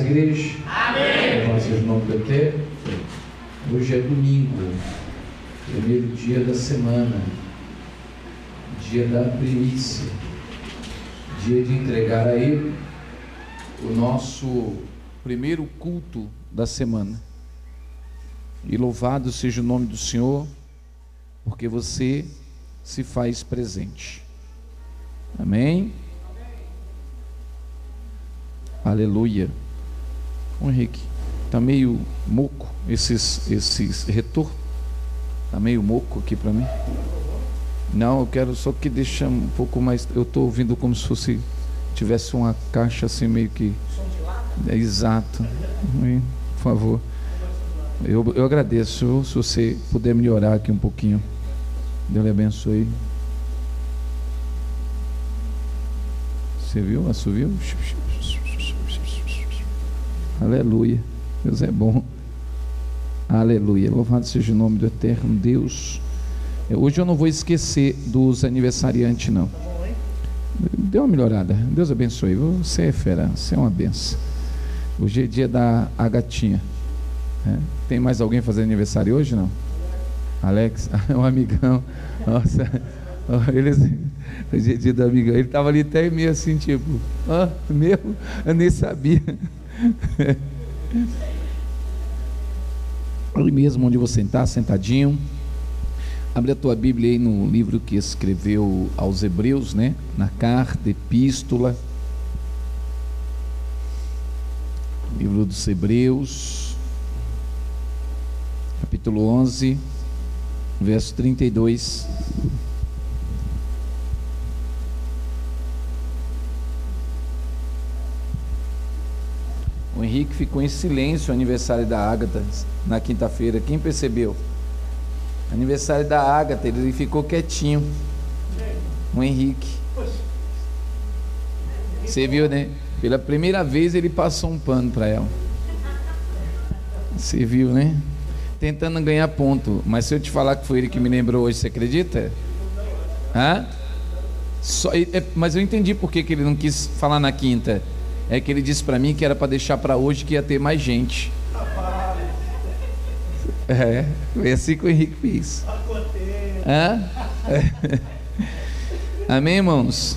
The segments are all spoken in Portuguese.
paz, igreja. Amém. O nome do Eterno. Hoje é domingo, primeiro dia da semana, dia da primícia, dia de entregar a Ele o nosso primeiro culto da semana. E louvado seja o nome do Senhor, porque você se faz presente. Amém? Aleluia. Ô Henrique, tá meio moco esses, esses retorno. Tá meio moco aqui para mim. Não, eu quero só que deixa um pouco mais. Eu estou ouvindo como se fosse tivesse uma caixa assim meio que. É, exato. Por favor. Eu, eu agradeço se você puder melhorar aqui um pouquinho. Deus lhe abençoe. Você viu? Assoviu? Aleluia. Deus é bom. Aleluia. Louvado seja o nome do eterno Deus. É, hoje eu não vou esquecer dos aniversariantes, não. Deu uma melhorada. Deus abençoe. Você é fera, você é uma benção. Hoje é dia da Agatinha. É. Tem mais alguém fazendo aniversário hoje, não? Alex, um amigão. Nossa, hoje é dia do amigão. Ele estava ali até meio assim, tipo, ah, meu, eu nem sabia. Ali mesmo onde você está, sentadinho. Abre a tua Bíblia aí no livro que escreveu aos Hebreus, né? Na carta, epístola. Livro dos Hebreus, capítulo 11, verso 32. O Henrique ficou em silêncio o aniversário da Ágata na quinta-feira. Quem percebeu? Aniversário da Ágata, ele ficou quietinho. O Henrique. Você viu, né? Pela primeira vez ele passou um pano para ela. Você viu, né? Tentando ganhar ponto. Mas se eu te falar que foi ele que me lembrou hoje, você acredita? Hã? Só, é, mas eu entendi por que, que ele não quis falar na quinta. É que ele disse para mim que era para deixar para hoje que ia ter mais gente. É, foi assim que o Henrique fez. Hã? É. Amém, irmãos?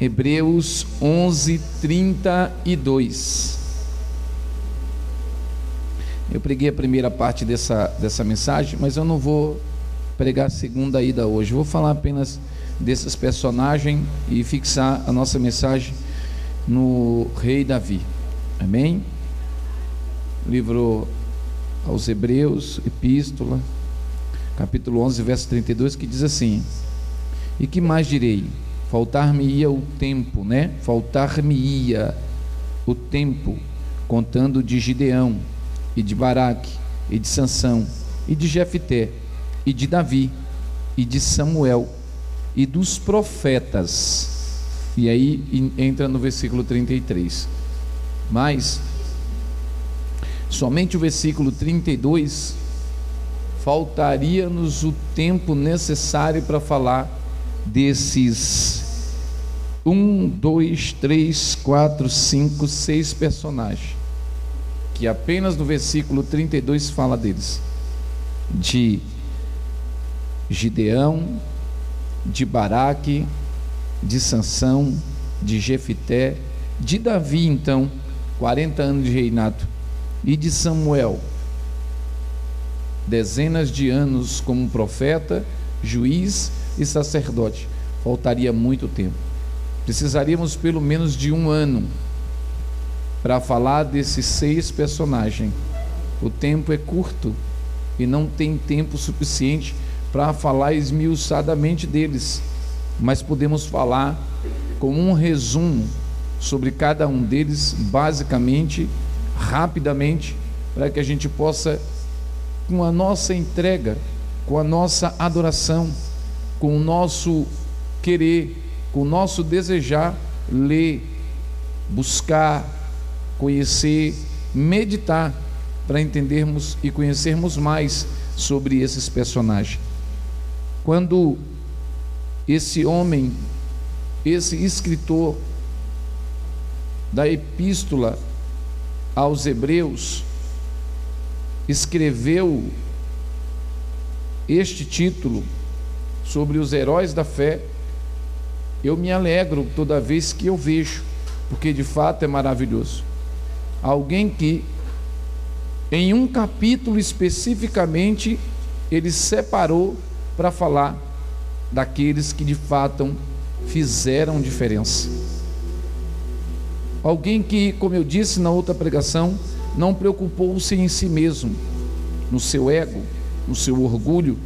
Hebreus 11, 32. Eu preguei a primeira parte dessa, dessa mensagem, mas eu não vou pregar a segunda ida hoje. Vou falar apenas desses personagens e fixar a nossa mensagem no rei Davi. Amém? Livro aos Hebreus, Epístola, capítulo 11, verso 32, que diz assim: E que mais direi? Faltar-me-ia o tempo, né? Faltar-me-ia o tempo, contando de Gideão, e de Baraque, e de Sansão, e de Jefté, e de Davi, e de Samuel, e dos profetas. E aí entra no versículo 33. Mas Somente o versículo 32 faltaria-nos o tempo necessário para falar desses um, dois, três, quatro, cinco, seis personagens que apenas no versículo 32 fala deles de Gideão, de Baraque, de Sansão, de Jefité, de Davi então, 40 anos de reinado e de Samuel. Dezenas de anos como profeta, juiz e sacerdote. Faltaria muito tempo. Precisaríamos pelo menos de um ano para falar desses seis personagens. O tempo é curto e não tem tempo suficiente para falar esmiuçadamente deles, mas podemos falar com um resumo sobre cada um deles, basicamente rapidamente, para que a gente possa, com a nossa entrega, com a nossa adoração, com o nosso querer, com o nosso desejar, ler, buscar, conhecer, meditar, para entendermos e conhecermos mais sobre esses personagens. Quando esse homem, esse escritor da epístola aos Hebreus, escreveu este título sobre os heróis da fé, eu me alegro toda vez que eu vejo, porque de fato é maravilhoso. Alguém que, em um capítulo especificamente, ele separou para falar daqueles que de fato fizeram diferença. Alguém que, como eu disse na outra pregação, não preocupou-se em si mesmo, no seu ego, no seu orgulho,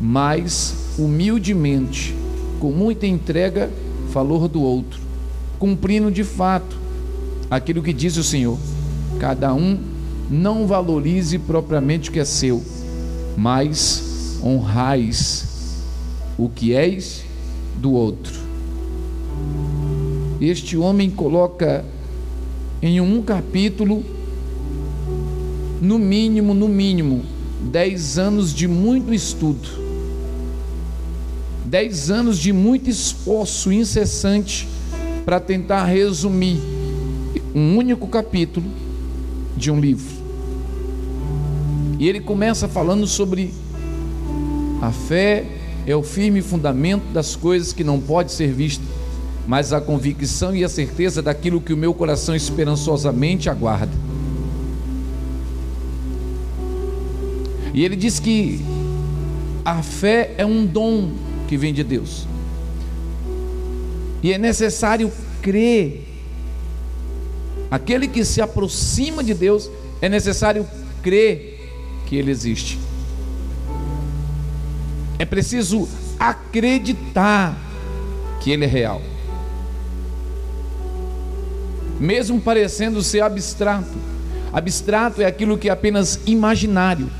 mas humildemente, com muita entrega, falou do outro, cumprindo de fato aquilo que diz o Senhor: cada um não valorize propriamente o que é seu, mas honrais o que és do outro. Este homem coloca em um capítulo, no mínimo, no mínimo, dez anos de muito estudo, dez anos de muito esforço incessante para tentar resumir um único capítulo de um livro. E ele começa falando sobre a fé é o firme fundamento das coisas que não pode ser visto, mas a convicção e a certeza daquilo que o meu coração esperançosamente aguarda. E ele diz que a fé é um dom que vem de Deus. E é necessário crer. Aquele que se aproxima de Deus, é necessário crer que Ele existe. É preciso acreditar que Ele é real. Mesmo parecendo ser abstrato. Abstrato é aquilo que é apenas imaginário.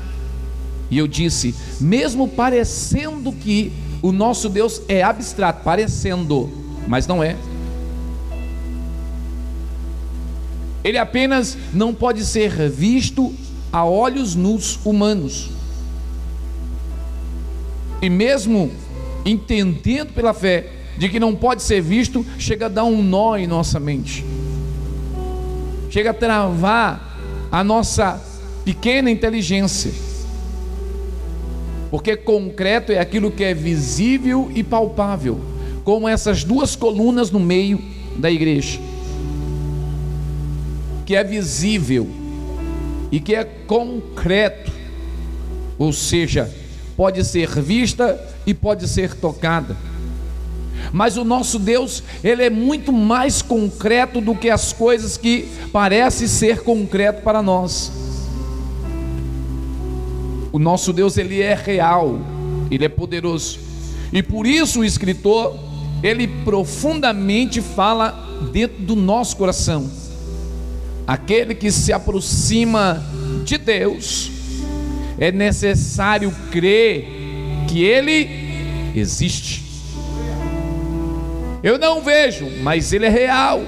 E eu disse, mesmo parecendo que o nosso Deus é abstrato, parecendo, mas não é. Ele apenas não pode ser visto a olhos nus humanos. E mesmo entendendo pela fé de que não pode ser visto, chega a dar um nó em nossa mente. Chega a travar a nossa pequena inteligência. Porque concreto é aquilo que é visível e palpável, como essas duas colunas no meio da igreja. Que é visível e que é concreto. Ou seja, pode ser vista e pode ser tocada. Mas o nosso Deus, ele é muito mais concreto do que as coisas que parecem ser concreto para nós. O nosso Deus, ele é real, ele é poderoso. E por isso o escritor, ele profundamente fala dentro do nosso coração. Aquele que se aproxima de Deus, é necessário crer que Ele existe. Eu não vejo, mas Ele é real.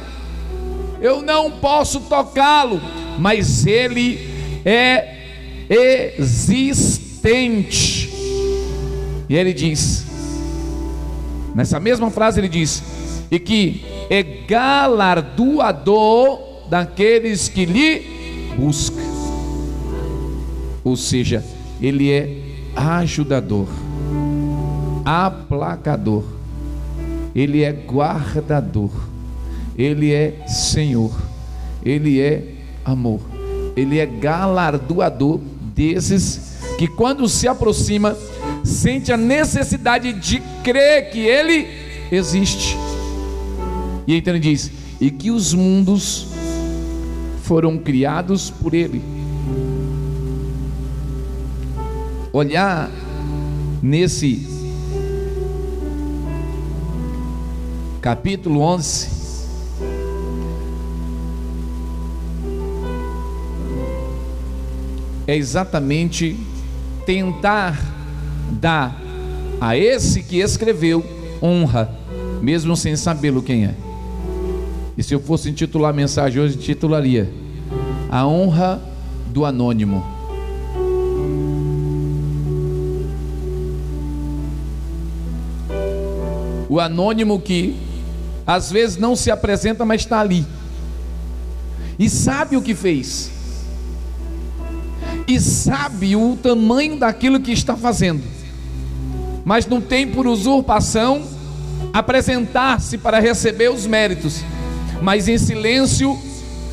Eu não posso tocá-lo, mas Ele é existente. E ele diz, nessa mesma frase, ele diz: e que é galardoador daqueles que lhe buscam ou seja, ele é ajudador, aplacador, ele é guardador, ele é Senhor, ele é amor, ele é galardoador desses que, quando se aproxima, sente a necessidade de crer que ele existe. E então ele diz: e que os mundos foram criados por ele olhar nesse capítulo 11, é exatamente tentar dar a esse que escreveu honra, mesmo sem sabê-lo quem é. E se eu fosse intitular a mensagem hoje, titularia A Honra do Anônimo. O anônimo que às vezes não se apresenta, mas está ali. e sabe o que fez, e sabe o tamanho daquilo que está fazendo, mas não tem por usurpação apresentar-se para receber os méritos, mas em silêncio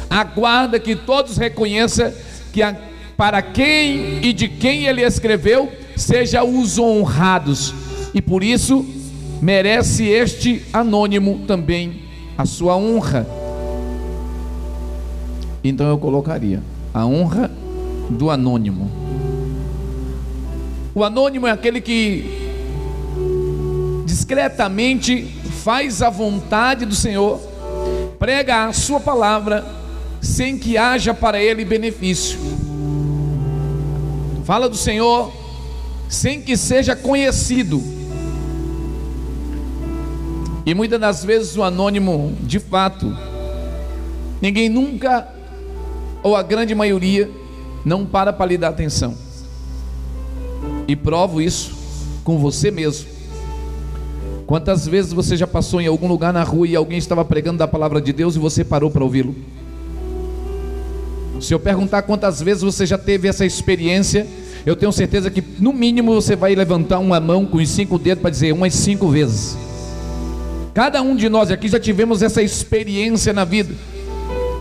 aguarda que todos reconheçam que a, para quem e de quem ele escreveu seja os honrados, e por isso merece este anônimo também a sua honra. Então eu colocaria a honra do anônimo. O anônimo é aquele que discretamente faz a vontade do Senhor, prega a sua palavra, sem que haja para ele benefício. Fala do Senhor sem que seja conhecido. E muitas das vezes o anônimo, de fato, ninguém nunca, ou a grande maioria, não para para lhe dar atenção. E provo isso com você mesmo. Quantas vezes você já passou em algum lugar na rua e alguém estava pregando da palavra de Deus e você parou para ouvi-lo? Se eu perguntar quantas vezes você já teve essa experiência, eu tenho certeza que no mínimo você vai levantar uma mão com os cinco dedos para dizer umas cinco vezes. Cada um de nós aqui já tivemos essa experiência na vida.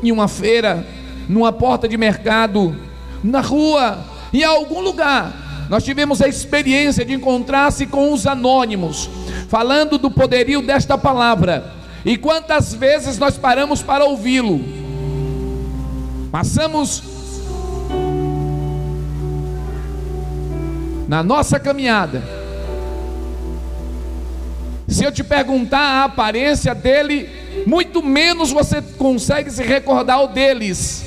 Em uma feira, numa porta de mercado, na rua, em algum lugar. Nós tivemos a experiência de encontrar-se com os anônimos, falando do poderio desta palavra. E quantas vezes nós paramos para ouvi-lo? Passamos na nossa caminhada. Se eu te perguntar a aparência dele, muito menos você consegue se recordar o deles.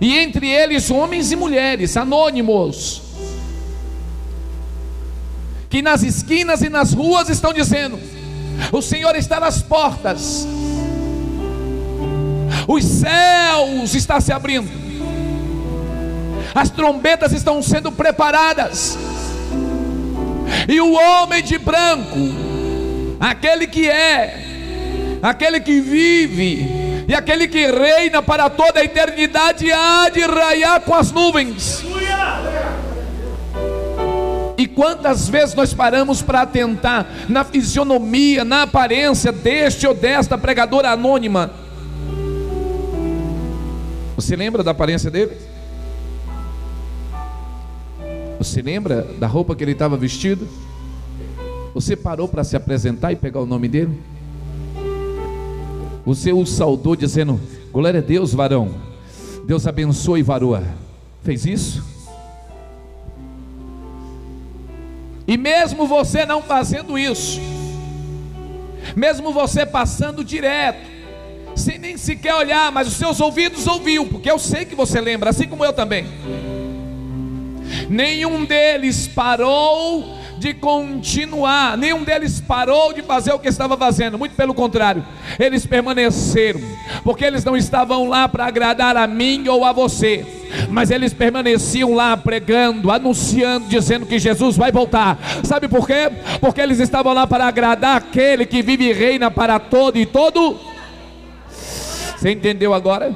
E entre eles, homens e mulheres, anônimos, que nas esquinas e nas ruas estão dizendo: O Senhor está nas portas, os céus estão se abrindo, as trombetas estão sendo preparadas, e o homem de branco, aquele que é, aquele que vive, e aquele que reina para toda a eternidade, há de raiar com as nuvens. E quantas vezes nós paramos para atentar na fisionomia, na aparência deste ou desta pregadora anônima? Você lembra da aparência dele? Você lembra da roupa que ele estava vestido? Você parou para se apresentar e pegar o nome dele? Você o saudou dizendo: Glória a Deus, varão. Deus abençoe, varoa. Fez isso? E mesmo você não fazendo isso, mesmo você passando direto, sem nem sequer olhar, mas os seus ouvidos ouviu, porque eu sei que você lembra, assim como eu também. Nenhum deles parou de continuar, nenhum deles parou de fazer o que estava fazendo, muito pelo contrário, eles permaneceram, porque eles não estavam lá para agradar a mim ou a você, mas eles permaneciam lá pregando, anunciando, dizendo que Jesus vai voltar. Sabe por quê? Porque eles estavam lá para agradar aquele que vive e reina para todo e todo. Você entendeu agora?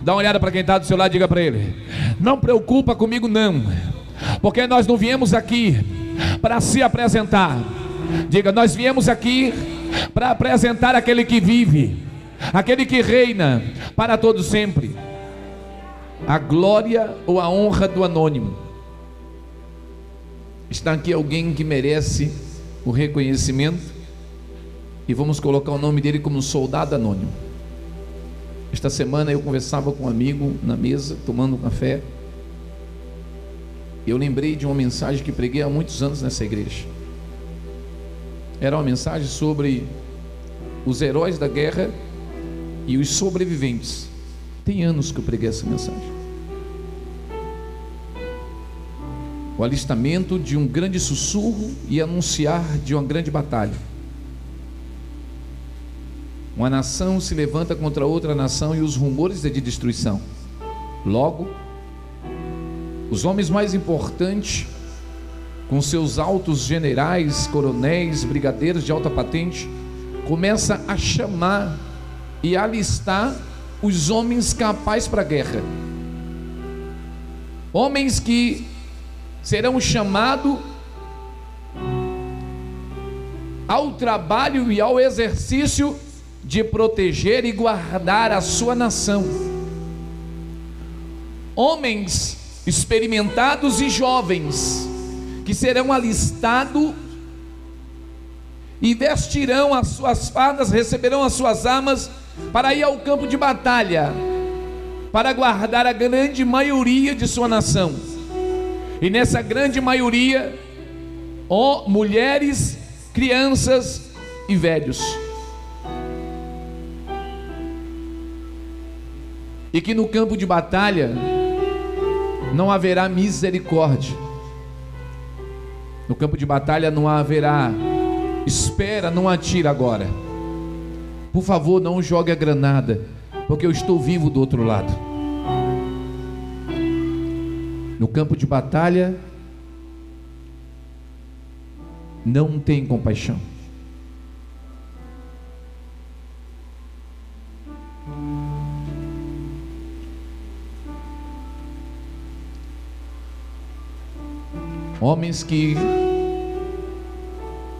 Dá uma olhada para quem está do seu lado, diga para ele: Não preocupa comigo, não, porque nós não viemos aqui para se apresentar. Diga, nós viemos aqui para apresentar aquele que vive, aquele que reina para todo sempre. A glória ou a honra do anônimo. Está aqui alguém que merece o reconhecimento e vamos colocar o nome dele como soldado anônimo. Esta semana eu conversava com um amigo na mesa, tomando um café eu lembrei de uma mensagem que preguei há muitos anos nessa igreja. Era uma mensagem sobre os heróis da guerra e os sobreviventes. Tem anos que eu preguei essa mensagem. O alistamento de um grande sussurro e anunciar de uma grande batalha. Uma nação se levanta contra outra nação e os rumores é de destruição. Logo, os homens mais importantes, com seus altos generais, coronéis, brigadeiros de alta patente, começa a chamar e alistar os homens capazes para a guerra. Homens que serão chamados ao trabalho e ao exercício de proteger e guardar a sua nação. Homens experimentados e jovens que serão alistados e vestirão as suas fardas, receberão as suas armas para ir ao campo de batalha, para guardar a grande maioria de sua nação. E nessa grande maioria, mulheres, crianças e velhos. E que no campo de batalha não haverá misericórdia no campo de batalha não haverá. Espera, não atira agora. Por favor, não jogue a granada, porque eu estou vivo do outro lado. No campo de batalha, não tem compaixão. Homens que,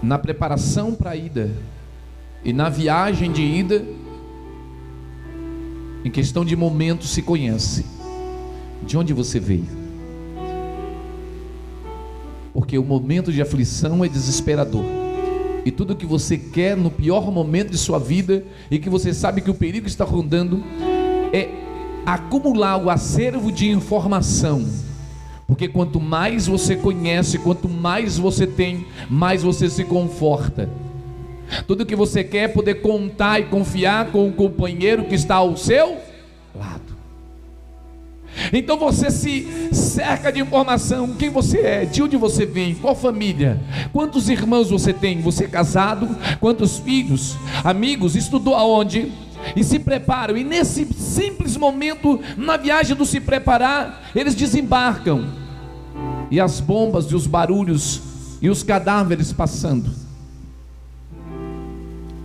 na preparação para a ida e na viagem de ida, em questão de momento, se conhece. De onde você veio? Porque o momento de aflição é desesperador. E tudo que você quer no pior momento de sua vida e que você sabe que o perigo está rondando é acumular o acervo de informação porque quanto mais você conhece, quanto mais você tem, mais você se conforta. Tudo que você quer é poder contar e confiar com o companheiro que está ao seu lado. Então você se cerca de informação: quem você é, de onde você vem, qual família, quantos irmãos você tem, você é casado, quantos filhos, amigos, estudou aonde? E se preparam, e nesse simples momento, na viagem do se preparar, eles desembarcam e as bombas e os barulhos e os cadáveres passando.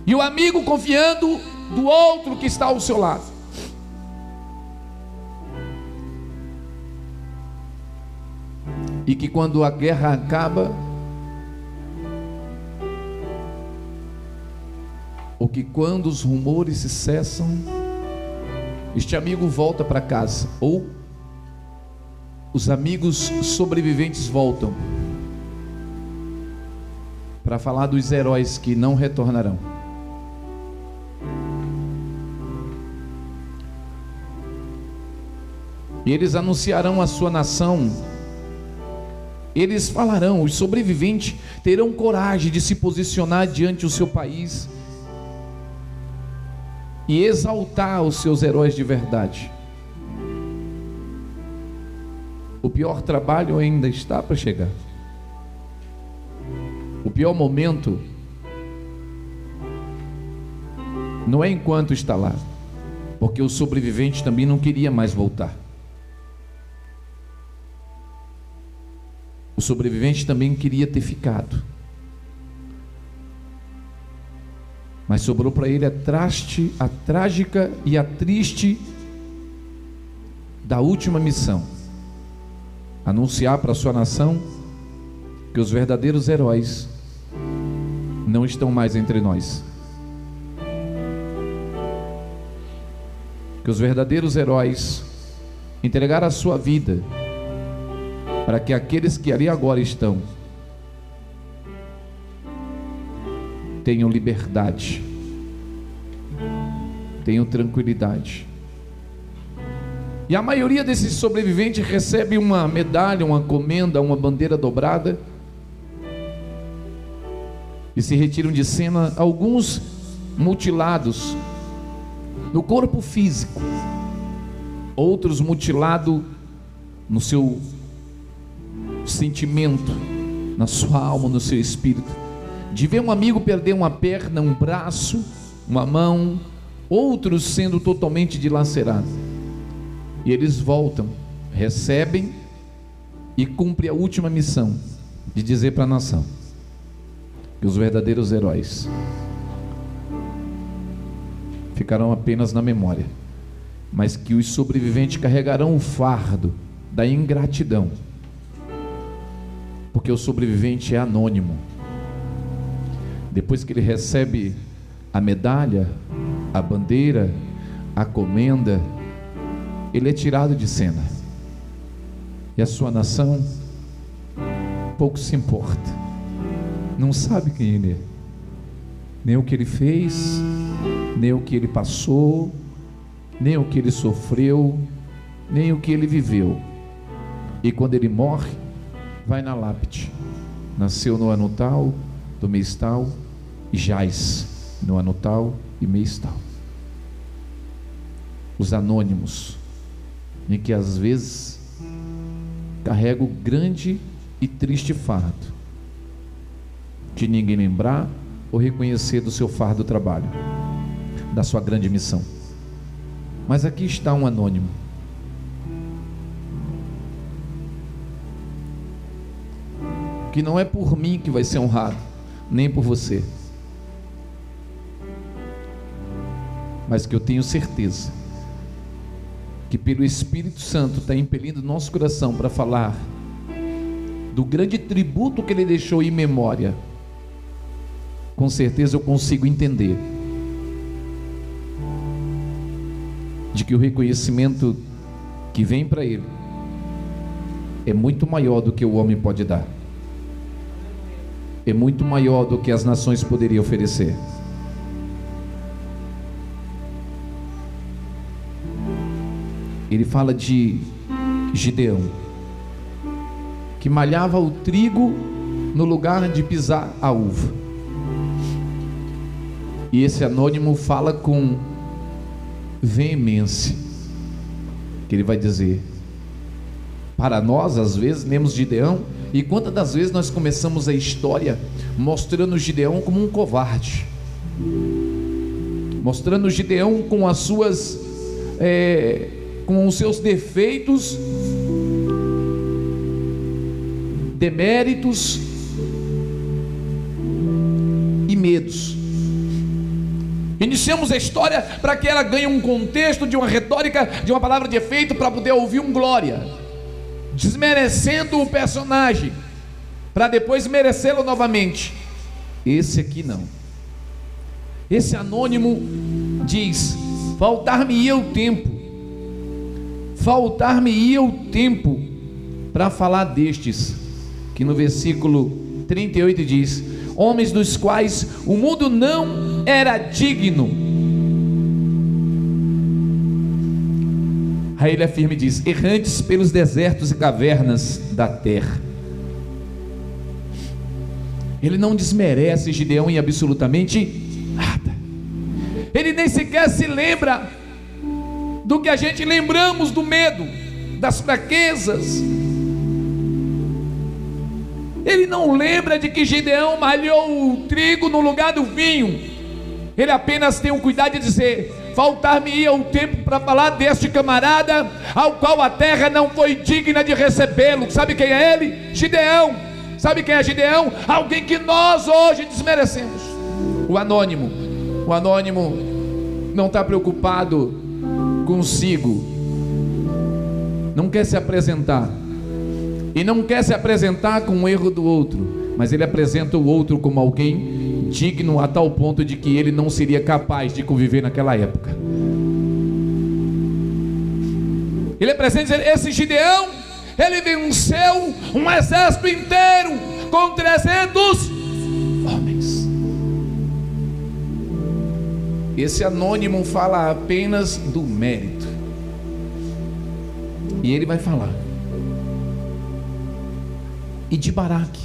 E o amigo confiando do outro que está ao seu lado. E que quando a guerra acaba, ou que quando os rumores se cessam, este amigo volta para casa, ou os amigos sobreviventes voltam para falar dos heróis que não retornarão. E eles anunciarão a sua nação. Eles falarão, os sobreviventes terão coragem de se posicionar diante do seu país e exaltar os seus heróis de verdade. O pior trabalho ainda está para chegar. O pior momento não é enquanto está lá, porque o sobrevivente também não queria mais voltar. O sobrevivente também queria ter ficado. Mas sobrou para ele a traste, a trágica e a triste da última missão anunciar para a sua nação que os verdadeiros heróis não estão mais entre nós. Que os verdadeiros heróis entregaram a sua vida para que aqueles que ali agora estão tenham liberdade, tenham tranquilidade e a maioria desses sobreviventes recebe uma medalha, uma comenda, uma bandeira dobrada. E se retiram de cena alguns mutilados no corpo físico, outros mutilados no seu sentimento, na sua alma, no seu espírito. De ver um amigo perder uma perna, um braço, uma mão, outros sendo totalmente dilacerados. E eles voltam, recebem e cumprem a última missão de dizer para a nação que os verdadeiros heróis ficarão apenas na memória, mas que os sobreviventes carregarão o fardo da ingratidão, porque o sobrevivente é anônimo. Depois que ele recebe a medalha, a bandeira, a comenda, ele é tirado de cena. E a sua nação pouco se importa, não sabe quem ele é, nem o que ele fez, nem o que ele passou, nem o que ele sofreu, nem o que ele viveu. E quando ele morre, vai na lápide. Nasceu no ano tal, do mês tal, e jaz no ano tal e mês tal. Os anônimos, em que às vezes carrega o grande e triste fardo de ninguém lembrar ou reconhecer do seu fardo trabalho, da sua grande missão. Mas aqui está um anônimo. Que não é por mim que vai ser honrado, nem por você. Mas que eu tenho certeza que pelo Espírito Santo está impelindo nosso coração para falar do grande tributo que ele deixou em memória, com certeza eu consigo entender de que o reconhecimento que vem para ele é muito maior do que o homem pode dar, é muito maior do que as nações poderiam oferecer. Ele fala de Gideão que malhava o trigo no lugar de pisar a uva. E esse anônimo fala com veemência, que ele vai dizer: para nós, às vezes, lemos Gideão, e quantas das vezes nós começamos a história mostrando Gideão como um covarde, mostrando Gideão com as suas, é, com os seus defeitos deméritos e medos. Iniciamos a história para que ela ganhe um contexto de uma retórica, de uma palavra de efeito, para poder ouvir um glória, desmerecendo o personagem, para depois merecê-lo novamente. Esse aqui não. Esse anônimo diz: faltar-me-ia o tempo, faltar-me-ia o tempo para falar destes que no versículo 38 diz: Homens dos quais o mundo não era digno. Aí ele afirma e diz: errantes pelos desertos e cavernas da terra. Ele não desmerece Gideão em absolutamente nada. Ele nem sequer se lembra do que a gente lembramos do medo, das fraquezas, ele não lembra de que Gideão malhou o trigo no lugar do vinho. Ele apenas tem o cuidado de dizer: Faltar-me-ia o tempo para falar deste camarada, ao qual a terra não foi digna de recebê-lo. Sabe quem é ele? Gideão. Sabe quem é Gideão? Alguém que nós hoje desmerecemos. O anônimo. O anônimo não está preocupado consigo, não quer se apresentar e não quer se apresentar com o erro do outro, mas ele apresenta o outro como alguém digno a tal ponto de que ele não seria capaz de conviver naquela época. Ele apresenta esse Gideão, ele venceu um exército inteiro com 300 homens. Esse anônimo fala apenas do mérito. E ele vai falar e de Baraque.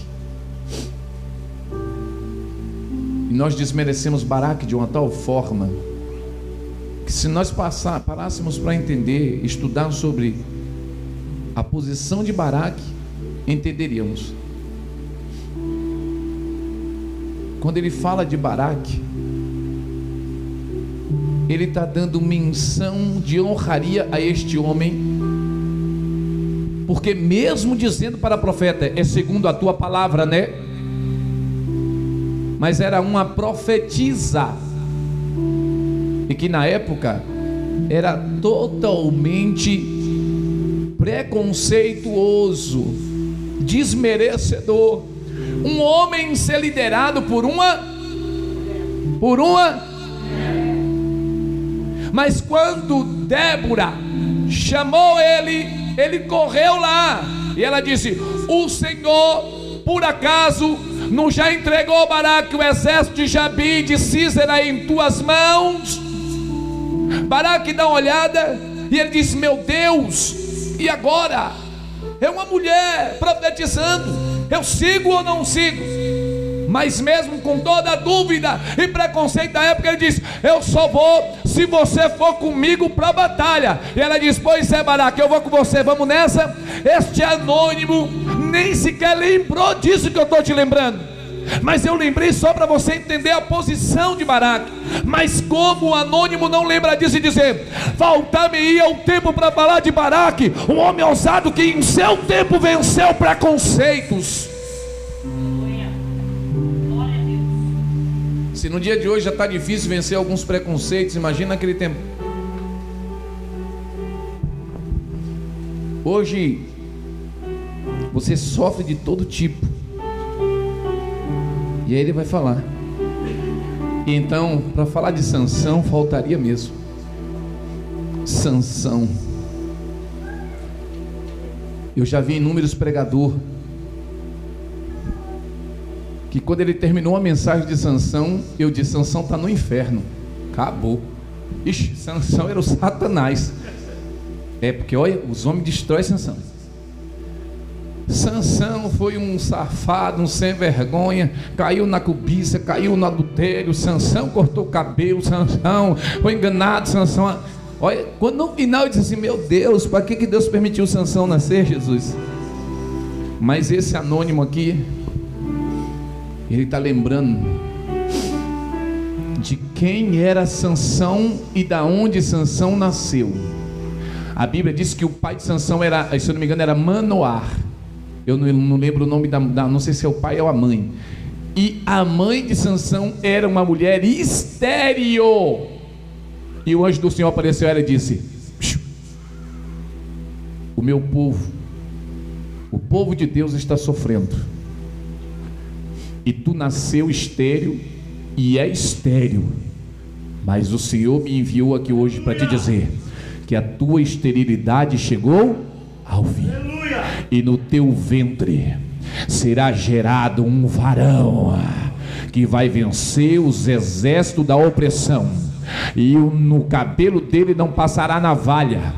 E nós desmerecemos Baraque de uma tal forma que se nós passar, parássemos para entender, estudar sobre a posição de Baraque, entenderíamos. Quando ele fala de Baraque, ele está dando menção de honraria a este homem porque mesmo dizendo para o profeta, é segundo a tua palavra, né? Mas era uma profetisa. e que na época era totalmente preconceituoso, desmerecedor. Um homem ser liderado por uma por uma Mas quando Débora chamou ele, ele correu lá e ela disse: "O Senhor por acaso não já entregou Baraque o exército de Jabi de Císera em tuas mãos?" Baraque dá uma olhada e ele disse: Meu Deus, e agora? É uma mulher profetizando. Eu sigo ou não sigo? Mas mesmo com toda a dúvida e preconceito da época, ele disse: Eu só vou se você for comigo para a batalha. E ela disse: Pois é, Baraque, eu vou com você, vamos nessa. Este anônimo nem sequer lembrou disso que eu estou te lembrando. Mas eu lembrei só para você entender a posição de Baraque. Mas como o anônimo não lembra disso e dizer: Faltar-me-ia o tempo para falar de Baraque, um homem ousado que em seu tempo venceu preconceitos. Se no dia de hoje já está difícil vencer alguns preconceitos, imagina aquele tempo. Hoje você sofre de todo tipo. E aí ele vai falar. E então, para falar de Sansão, faltaria mesmo. Sansão. Eu já vi inúmeros pregador que quando ele terminou a mensagem de Sansão, eu disse: Sansão está no inferno. Acabou. Ixi, Sansão era o Satanás. É porque olha, os homens destroem Sansão. Sansão foi um safado, um sem vergonha, caiu na cobiça, caiu no adultério, Sansão cortou o cabelo, Sansão foi enganado, Sansão. Olha, quando no final eu disse assim, meu Deus, para que, que Deus permitiu Sansão nascer, Jesus? Mas esse anônimo aqui, ele está lembrando de quem era Sansão e da onde Sansão nasceu. A Bíblia diz que o pai de Sansão era, se eu não me engano, era Manoar. Eu não, não lembro o nome da, da, não sei se é o pai ou a mãe. E a mãe de Sansão era uma mulher estéreo. E o anjo do Senhor apareceu ela e disse: O meu povo, o povo de Deus está sofrendo. E tu nasceu estéreo e é estéreo. Mas o Senhor me enviou aqui hoje para te dizer que a tua esterilidade chegou ao fim e no teu ventre será gerado um varão que vai vencer os exércitos da opressão, e no cabelo dele não passará navalha,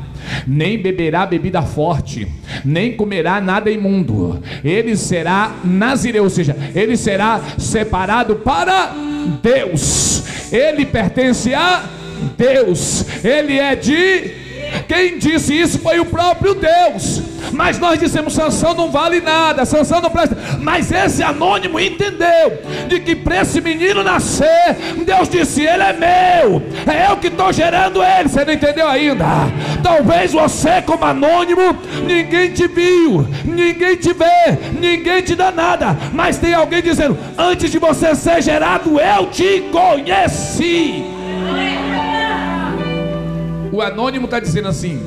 nem beberá bebida forte, nem comerá nada imundo. Ele será nazireu, ou seja, ele será separado para Deus. Ele pertence a Deus. Ele é de quem disse isso foi o próprio Deus. Mas nós dissemos: Sansão não vale nada, Sansão não presta. Mas esse anônimo entendeu de que para esse menino nascer, Deus disse: Ele é meu, é eu que estou gerando ele. Você não entendeu ainda? Talvez você, como anônimo, ninguém te viu, ninguém te vê, ninguém te dá nada. Mas tem alguém dizendo: Antes de você ser gerado, eu te conheci. O anônimo está dizendo assim: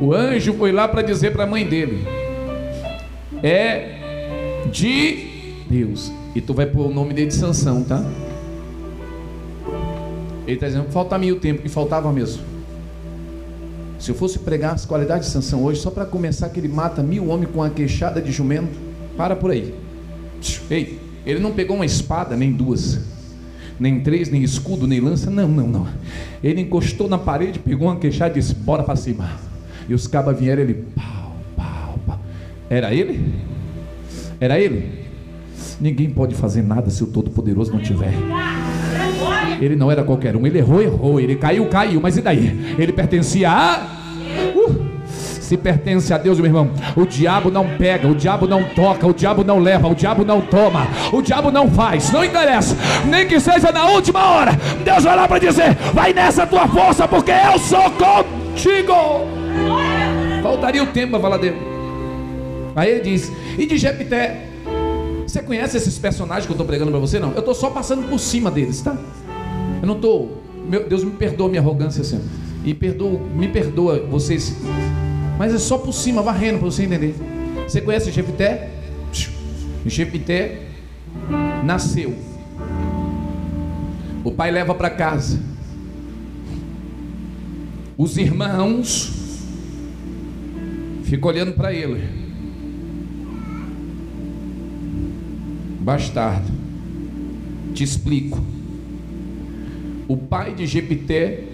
o anjo foi lá para dizer para a mãe dele: é de Deus. E tu vai pôr o nome dele de Sansão, tá? Ele está dizendo: falta mil tempo, e faltava mesmo. Se eu fosse pregar as qualidades de Sansão hoje, só para começar que ele mata mil homens com a queixada de jumento, para por aí. Ei, ele não pegou uma espada nem duas nem três, nem escudo, nem lança. Não, não, não. Ele encostou na parede, pegou uma queixada e disse: Bora para cima. E os cabas vieram, ele pau, pau, pau. Era ele? Era ele? Ninguém pode fazer nada se o Todo-Poderoso não tiver. Ele não era qualquer um, ele errou, errou, ele caiu, caiu, mas e daí? Ele pertencia a se pertence a Deus, meu irmão. O diabo não pega, o diabo não toca, o diabo não leva, o diabo não toma, o diabo não faz, não interessa, nem que seja na última hora. Deus vai lá para dizer: vai nessa tua força, porque eu sou contigo. Faltaria o tempo para falar dele. Aí ele diz: e de Jepité? Você conhece esses personagens que eu estou pregando para você? Não, eu estou só passando por cima deles, tá? Eu não estou Deus me perdoa minha arrogância, Senhor. E perdoa, me perdoa vocês. Mas é só por cima, varrendo, para você entender. Você conhece Jefité? Jefité nasceu. O pai leva para casa. Os irmãos ficam olhando para ele. Bastardo. Te explico. O pai de Jepité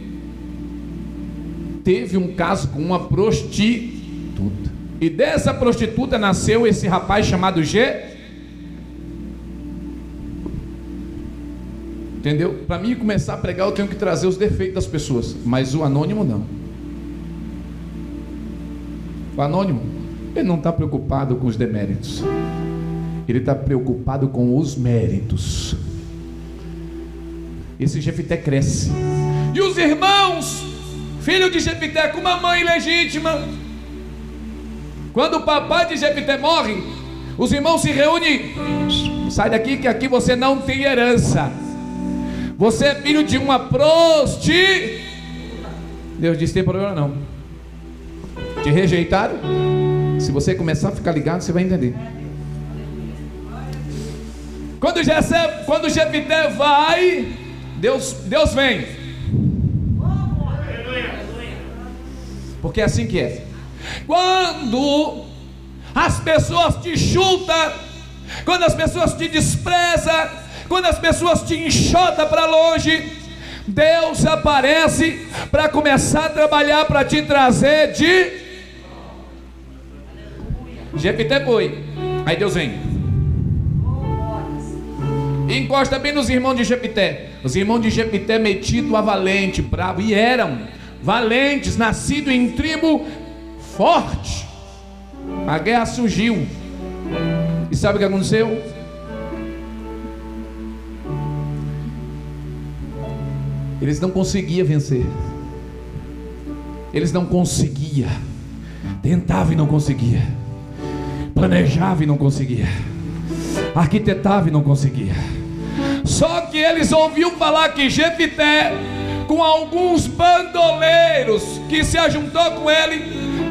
teve um caso com uma prostituta. E dessa prostituta nasceu esse rapaz chamado G. Entendeu? Para mim começar a pregar, eu tenho que trazer os defeitos das pessoas, mas o anônimo não. O anônimo, ele não está preocupado com os deméritos, ele está preocupado com os méritos. Esse Jefité cresce, e os irmãos, filho de Jefité com uma mãe legítima, quando o papai de Jefité morre, os irmãos se reúnem, sai daqui que aqui você não tem herança. Você é filho de uma prosti. Deus disse: tem problema não. Te rejeitaram? Se você começar a ficar ligado, você vai entender. Quando Jessé, quando vai, Deus, Deus vem. Porque é assim que é. Quando as pessoas te chutam, quando as pessoas te desprezam, quando as pessoas te enxotam para longe, Deus aparece para começar a trabalhar para te trazer de. Jefité foi. Aí Deus vem. Encosta bem nos irmãos de Jefité. Os irmãos de Jefité metido a valente, bravo. E eram valentes, nascidos em tribo forte. A guerra surgiu. E sabe o que aconteceu? Eles não conseguiam vencer. Eles não conseguiam. Tentava e não conseguia. Planejava e não conseguia. Arquitetava e não conseguia. Só que eles ouviam falar que Jefité, com alguns bandoleiros que se ajuntou com ele,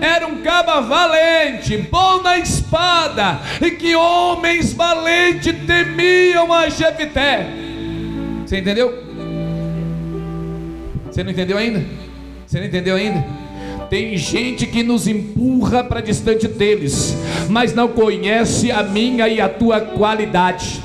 era um caba valente, bom na espada, e que homens valentes temiam a Jefité. Você entendeu? Você não entendeu ainda? Você não entendeu ainda? Tem gente que nos empurra para distante deles, mas não conhece a minha e a tua qualidade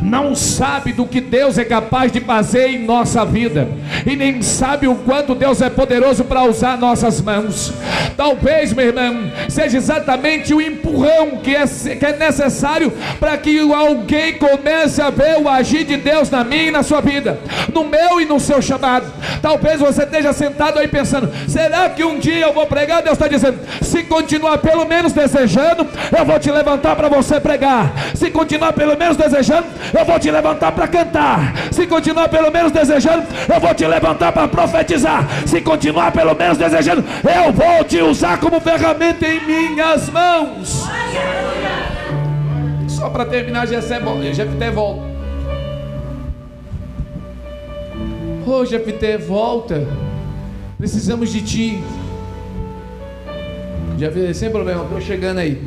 não sabe do que Deus é capaz de fazer em nossa vida, e nem sabe o quanto Deus é poderoso para usar nossas mãos. Talvez, meu irmão, seja exatamente o empurrão que é, que é necessário para que alguém comece a ver o agir de Deus na minha e na sua vida, no meu e no seu chamado. Talvez você esteja sentado aí pensando: será que um dia eu vou pregar? Deus está dizendo: se continuar pelo menos desejando, eu vou te levantar para você pregar. Se continuar pelo menos desejando, eu vou te levantar para cantar. Se continuar pelo menos desejando, eu vou te levantar para profetizar. Se continuar pelo menos desejando, eu vou te usar como ferramenta em minhas mãos. Só para terminar, Jefté volta. Oh, Jefté, volta. Precisamos de ti. Já vi, sem problema, estou chegando aí.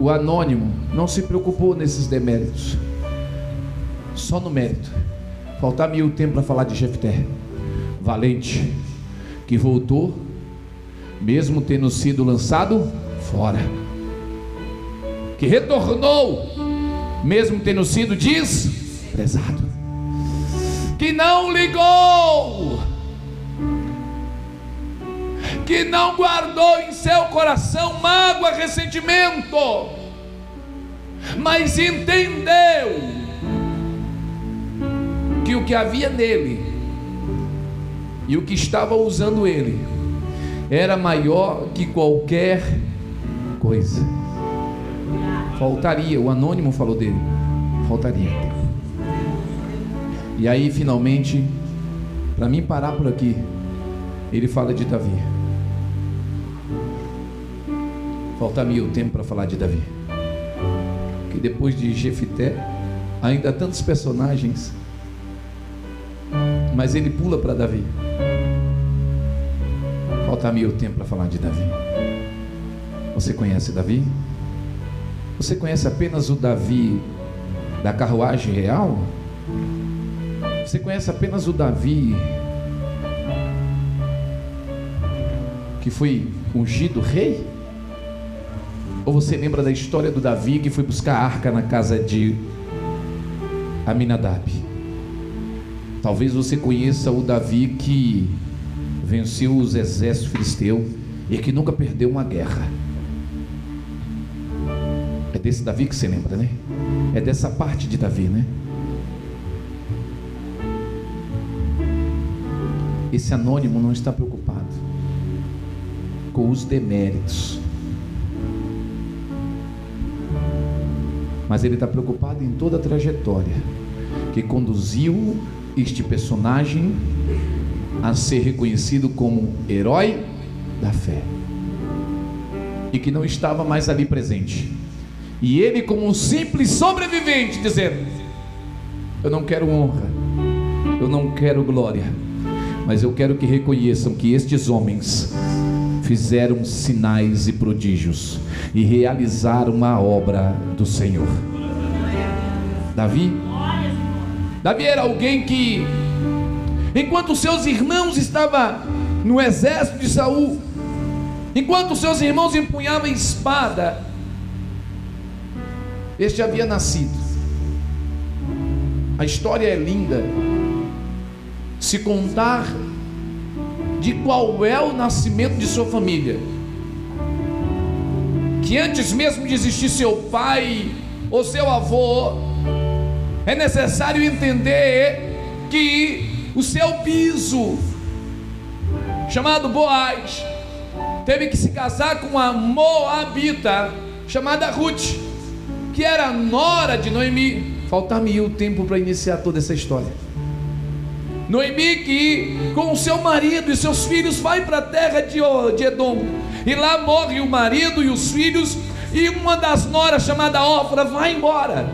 O anônimo não se preocupou nesses deméritos, só no mérito. Faltar-me o tempo para falar de Jefté, valente, que voltou, mesmo tendo sido lançado fora, que retornou, mesmo tendo sido desprezado, que não ligou, que não guardou em seu coração mágoa, ressentimento, mas entendeu que o que havia nele e o que estava usando ele era maior que qualquer coisa. Faltaria, o anônimo falou dele, faltaria. E aí, finalmente, para mim parar por aqui, ele fala de Davi. Falta-me o tempo para falar de Davi que depois de Jefité, ainda tantos personagens Mas ele pula para Davi. Falta meio tempo para falar de Davi. Você conhece Davi? Você conhece apenas o Davi da carruagem real? Você conhece apenas o Davi que foi ungido rei? Ou você lembra da história do Davi que foi buscar a arca na casa de Aminadab? Talvez você conheça o Davi que venceu os exércitos filisteus e que nunca perdeu uma guerra. É desse Davi que você lembra, né? É dessa parte de Davi, né? Esse anônimo não está preocupado com os deméritos, mas ele está preocupado em toda a trajetória que conduziu este personagem a ser reconhecido como herói da fé e que não estava mais ali presente. E ele, como um simples sobrevivente, dizendo: Eu não quero honra, eu não quero glória, mas eu quero que reconheçam que estes homens fizeram sinais e prodígios e realizaram a obra do Senhor. Davi, Davi era alguém que, enquanto seus irmãos estavam no exército de Saul, enquanto seus irmãos empunhavam espada, este havia nascido. A história é linda. Se contar de qual é o nascimento de sua família, que antes mesmo de existir seu pai ou seu avô, é necessário entender que o seu piso, chamado Boaz, teve que se casar com uma moabita chamada Ruth que era nora de Noemi. Falta-me o tempo para iniciar toda essa história. Noemi que com seu marido e seus filhos vai para a terra de, Edom. E lá morre o marido e os filhos. E uma das noras chamada Ofra vai embora.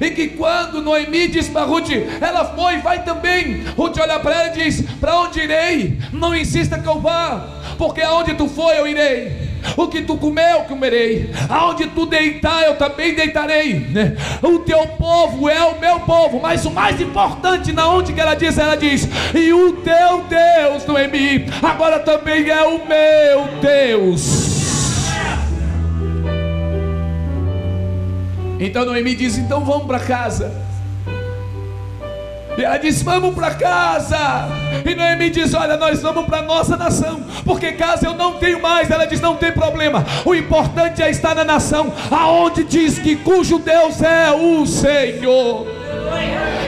E que quando Noemi diz para Ruth, ela foi, vai também. Ruth olha para ela e diz: Para onde irei? Não insista que eu vá, porque aonde tu foi eu irei. O que tu comeu, comerei. Aonde tu deitar, eu também deitarei. Né? O teu povo é o meu povo. Mas o mais importante, na onde que ela diz, ela diz: E o teu Deus, Noemi, agora também é o meu Deus. Então Noemi diz: Então vamos para casa. E ela diz: Vamos para casa. E Noemi diz: Olha, nós vamos para nossa nação, porque casa eu não tenho mais. Ela diz: Não tem problema. O importante é estar na nação, aonde diz que cujo Deus é o Senhor.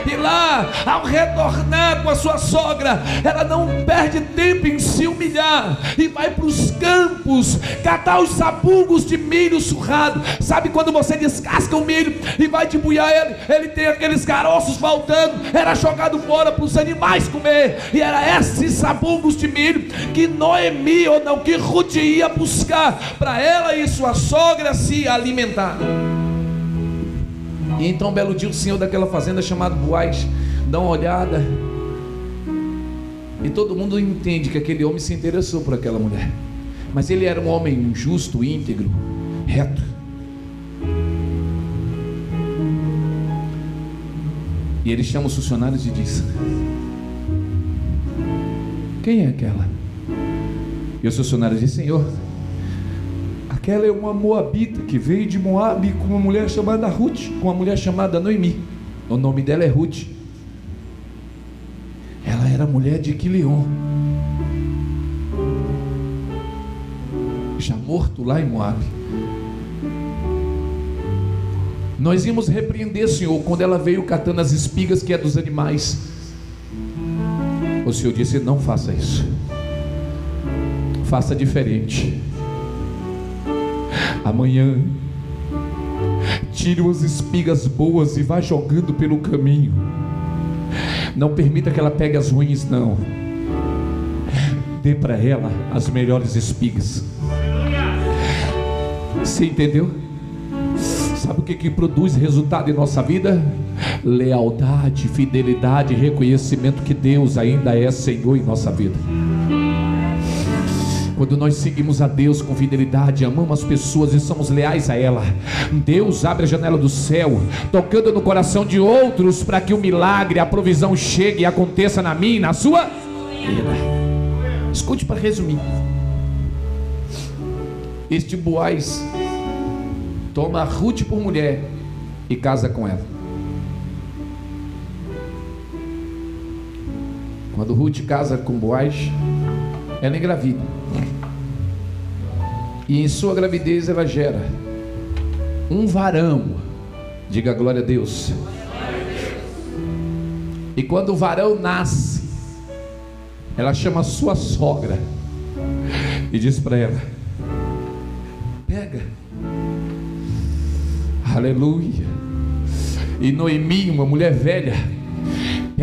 E lá, ao retornar com a sua sogra, ela não perde tempo em se humilhar e vai para os campos catar os sabugos de milho surrado. Sabe quando você descasca o milho e vai debuiar ele? Ele tem aqueles caroços faltando, era jogado fora para os animais comer. E era esses sabugos de milho que Noemi ou não, que Ruth ia buscar para ela e sua sogra se alimentar. E então, um belo dia, o senhor daquela fazenda chamado Boaz dá uma olhada. E todo mundo entende que aquele homem se interessou por aquela mulher. Mas ele era um homem justo, íntegro, reto. E ele chama os funcionários e diz: Quem é aquela? E os funcionários dizem: Senhor, Aquela é uma moabita que veio de Moabe com uma mulher chamada Ruth, com uma mulher chamada Noemi. O nome dela é Ruth. Ela era mulher de Quileon. Já morto lá em Moabe. Nós íamos repreender, Senhor, quando ela veio catando as espigas que é dos animais. O Senhor disse: Não faça isso. Faça diferente amanhã. Tire umas espigas boas e vá jogando pelo caminho. Não permita que ela pegue as ruins, não. Dê para ela as melhores espigas. Você entendeu? Sabe o que, que produz resultado em nossa vida? lealdade, fidelidade, reconhecimento que Deus ainda é Senhor em nossa vida. Quando nós seguimos a Deus com fidelidade, amamos as pessoas e somos leais a ela, Deus abre a janela do céu, tocando no coração de outros para que o milagre, a provisão chegue e aconteça na minha, na sua vida. Escute para resumir. Este Boaz toma Ruth por mulher e casa com ela. Quando Ruth casa com Boaz, ela engravida. E em sua gravidez ela gera um varão. Diga glória a Deus. E quando o varão nasce, ela chama sua sogra e diz para ela: Pega, aleluia. E Noemi, uma mulher velha,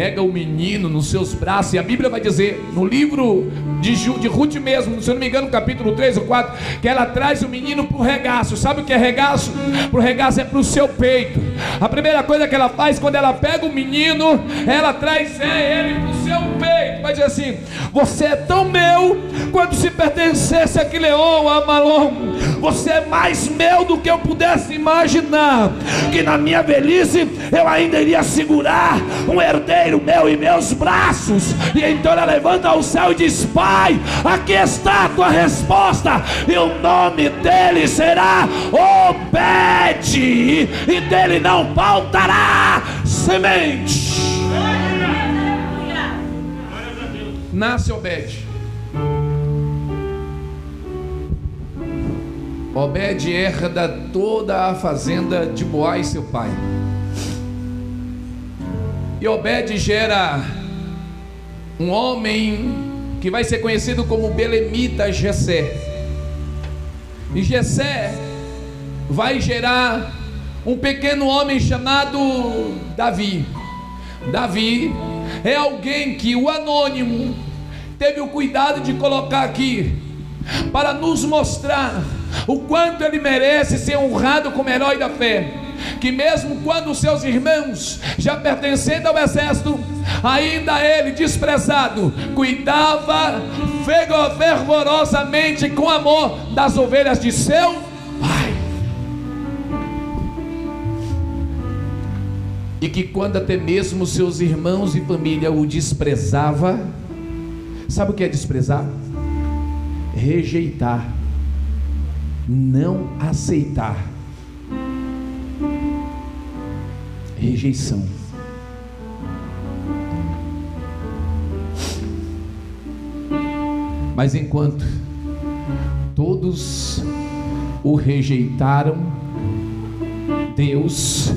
pega o menino nos seus braços, e a Bíblia vai dizer, no livro de, Ju, de Ruth mesmo, se eu não me engano, no capítulo 3 ou 4, que ela traz o menino para o regaço. Sabe o que é regaço? Para o regaço é para o seu peito. A primeira coisa que ela faz quando ela pega o menino, ela traz ele para o seu peito. Vai dizer assim: Você é tão meu quanto se pertencesse a Quileon, a Malom. Você é mais meu do que eu pudesse imaginar. Que na minha velhice eu ainda iria segurar um herdeiro meu em meus braços. E então ela levanta ao céu e diz: Pai, aqui está a tua resposta. E o nome dele será Obed. E dele não faltará semente. Nasce Obed. Obed herda toda a fazenda de Boaz, seu pai. E Obed gera um homem que vai ser conhecido como Belemita Jessé. E Jessé vai gerar um pequeno homem chamado Davi. Davi é alguém que o anônimo teve o cuidado de colocar aqui para nos mostrar o quanto ele merece ser honrado como herói da fé. Que mesmo quando seus irmãos, já pertencendo ao exército, ainda ele desprezado, cuidava fervorosamente com amor das ovelhas de seu pai. E que quando até mesmo seus irmãos e família o desprezava, sabe o que é desprezar? Rejeitar não aceitar. Rejeição. Mas enquanto todos o rejeitaram, Deus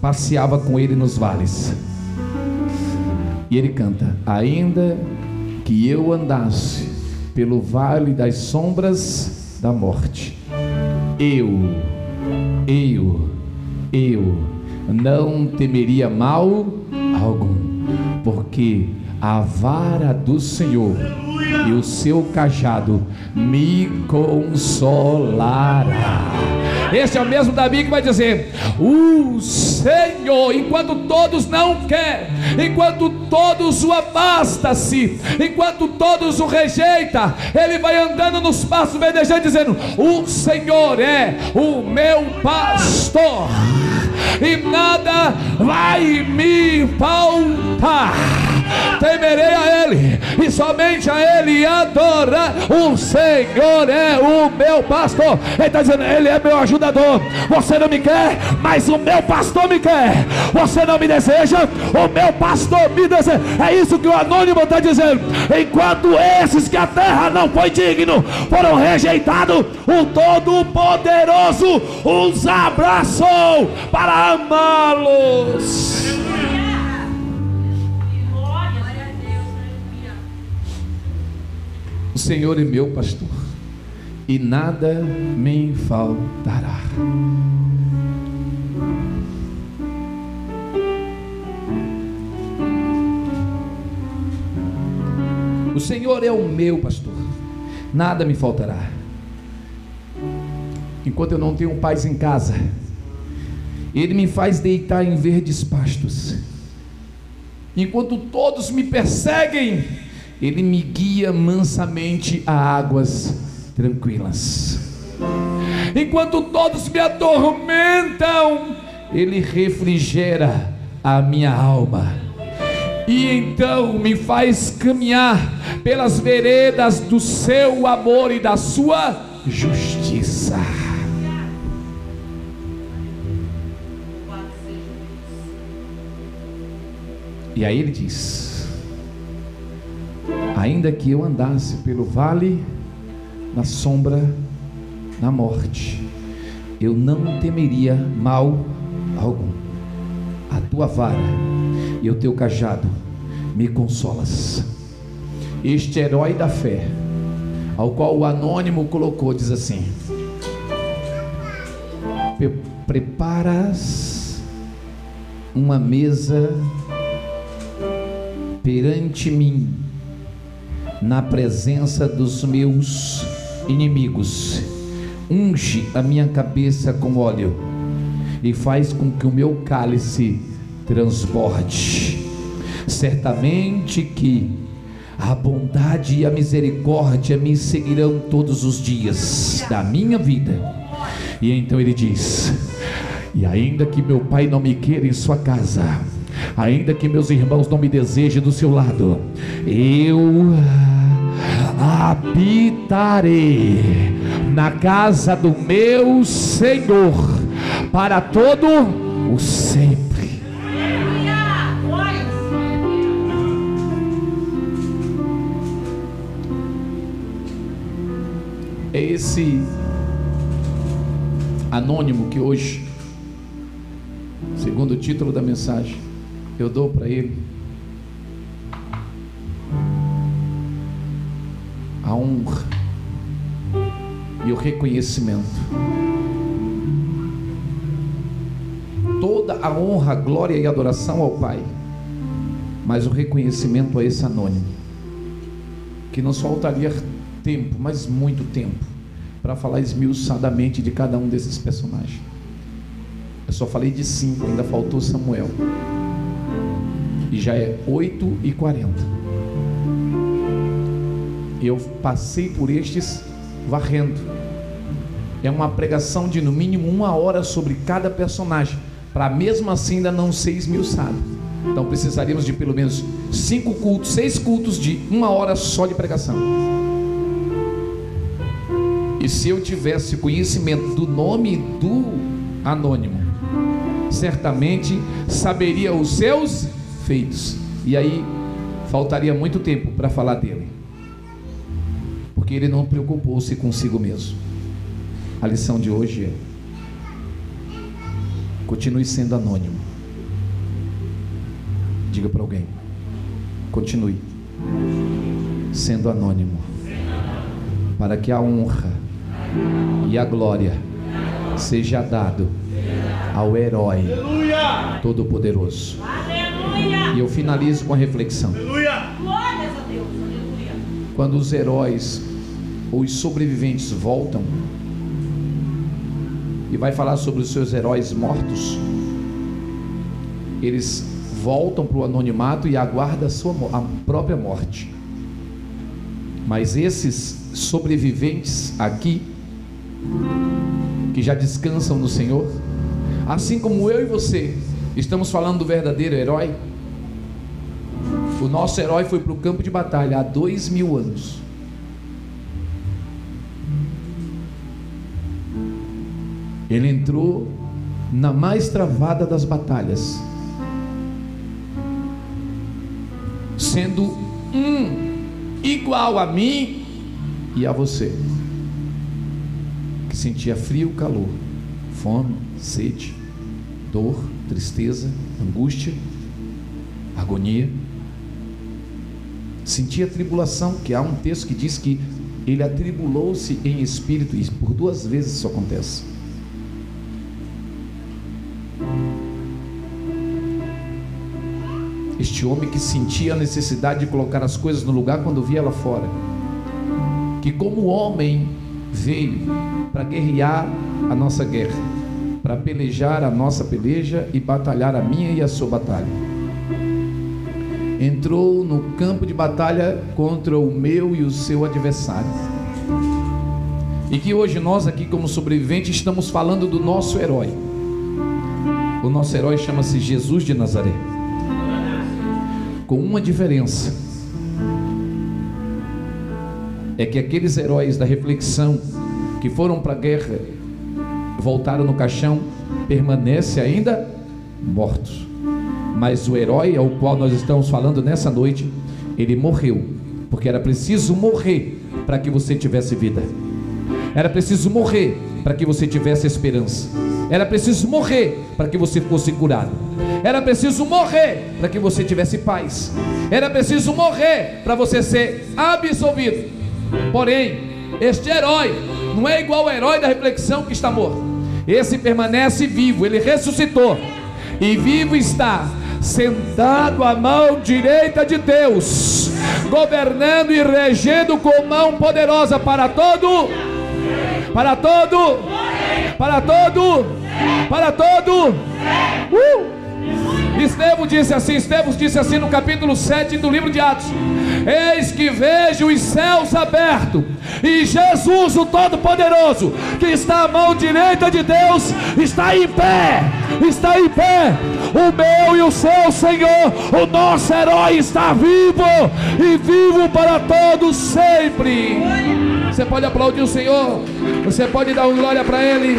passeava com ele nos vales. E ele canta: Ainda que eu andasse pelo vale das sombras da morte, eu, eu, eu não temeria mal algum, porque a vara do Senhor e o seu cajado me consolará. Este é o mesmo Davi que vai dizer: O Senhor, enquanto todos não querem, enquanto todos o afasta-se, enquanto todos o rejeita, ele vai andando nos passos verdejantes, dizendo: O Senhor é o meu pastor, e nada vai me faltar temerei a somente a Ele adorar. O Senhor é o meu pastor. Ele está dizendo: Ele é meu ajudador. Você não me quer, mas o meu pastor me quer. Você não me deseja, o meu pastor me deseja. É isso que o anônimo está dizendo. Enquanto esses que a terra não foi digno foram rejeitados, o Todo-Poderoso os abraçou para amá-los. O Senhor é meu pastor, e nada me faltará. O Senhor é o meu pastor, nada me faltará. Enquanto eu não tenho paz em casa, Ele me faz deitar em verdes pastos. Enquanto todos me perseguem, Ele me guia mansamente a águas tranquilas. Enquanto todos me atormentam, Ele refrigera a minha alma. E então me faz caminhar pelas veredas do seu amor e da sua justiça. E aí ele diz: Ainda que eu andasse pelo vale na sombra da morte, eu não temeria mal algum. A tua vara e o teu cajado me consolas. Este herói da fé, ao qual o anônimo colocou, diz assim: Preparas uma mesa perante mim, na presença dos meus inimigos. Unge a minha cabeça com óleo e faz com que o meu cálice transborde. Certamente que a bondade e a misericórdia me seguirão todos os dias da minha vida. E então ele diz: E ainda que meu pai não me queira em sua casa, ainda que meus irmãos não me desejem do seu lado, eu habitarei na casa do meu Senhor para todo o sempre. É esse anônimo que hoje, segundo o título da mensagem, eu dou para ele a honra e o reconhecimento. Toda a honra, glória e adoração ao Pai, mas o reconhecimento a esse anônimo, que nos faltaria tempo, mas muito tempo, para falar esmiuçadamente de cada um desses personagens. Eu só falei de cinco, ainda faltou Samuel. E já é 8 e 40 Eu passei por estes varrendo. É uma pregação de no mínimo uma hora sobre cada personagem, para mesmo assim ainda não ser esmiuçado. Então precisaríamos de pelo menos cinco cultos, seis cultos de uma hora só de pregação. E se eu tivesse conhecimento do nome do anônimo, certamente saberia os seus feitos. E aí faltaria muito tempo para falar dele. Porque ele não preocupou-se consigo mesmo. A lição de hoje é: continue sendo anônimo. Diga para alguém: continue sendo anônimo, para que a honra e a glória seja dado ao herói todo-poderoso. E eu finalizo com a reflexão. Quando os heróis os sobreviventes voltam e vai falar sobre os seus heróis mortos, eles voltam para o anonimato e aguardam a, sua, a própria morte. Mas esses sobreviventes aqui que já descansam no Senhor, assim como eu e você estamos falando do verdadeiro herói. O nosso herói foi para o campo de batalha há dois mil anos. Ele entrou na mais travada das batalhas, sendo um igual a mim e a você que sentia frio, calor, fome, sede, dor, tristeza, angústia, agonia. Sentia tribulação, que há um texto que diz que ele atribulou-se em espírito, e por duas vezes isso acontece. Este homem que sentia a necessidade de colocar as coisas no lugar quando via lá fora, que como homem veio para guerrear a nossa guerra, para pelejar a nossa peleja e batalhar a minha e a sua batalha. Entrou no campo de batalha contra o meu e o seu adversário. E que hoje nós aqui como sobreviventes estamos falando do nosso herói. O nosso herói chama-se Jesus de Nazaré. Com uma diferença. É que aqueles heróis da reflexão que foram para a guerra, voltaram no caixão, permanece ainda mortos. Mas o herói ao qual nós estamos falando nessa noite, ele morreu, porque era preciso morrer para que você tivesse vida. Era preciso morrer para que você tivesse esperança. Era preciso morrer para que você fosse curado. Era preciso morrer para que você tivesse paz. Era preciso morrer para você ser absolvido. Porém, este herói não é igual ao herói da reflexão que está morto. Esse permanece vivo, ele ressuscitou. E vivo está, sentado à mão direita de Deus, governando e regendo com mão poderosa para todo, para todo, para todo, para todo. Uh! Estevão disse assim, Estevão disse assim no capítulo 7 do livro de Atos: Eis que vejo os céus abertos, e Jesus, o Todo-Poderoso, que está à mão direita de Deus, está em pé, está em pé. O meu e o seu Senhor, o nosso herói está vivo e vivo para todos sempre. Você pode aplaudir o Senhor, você pode dar uma glória para Ele.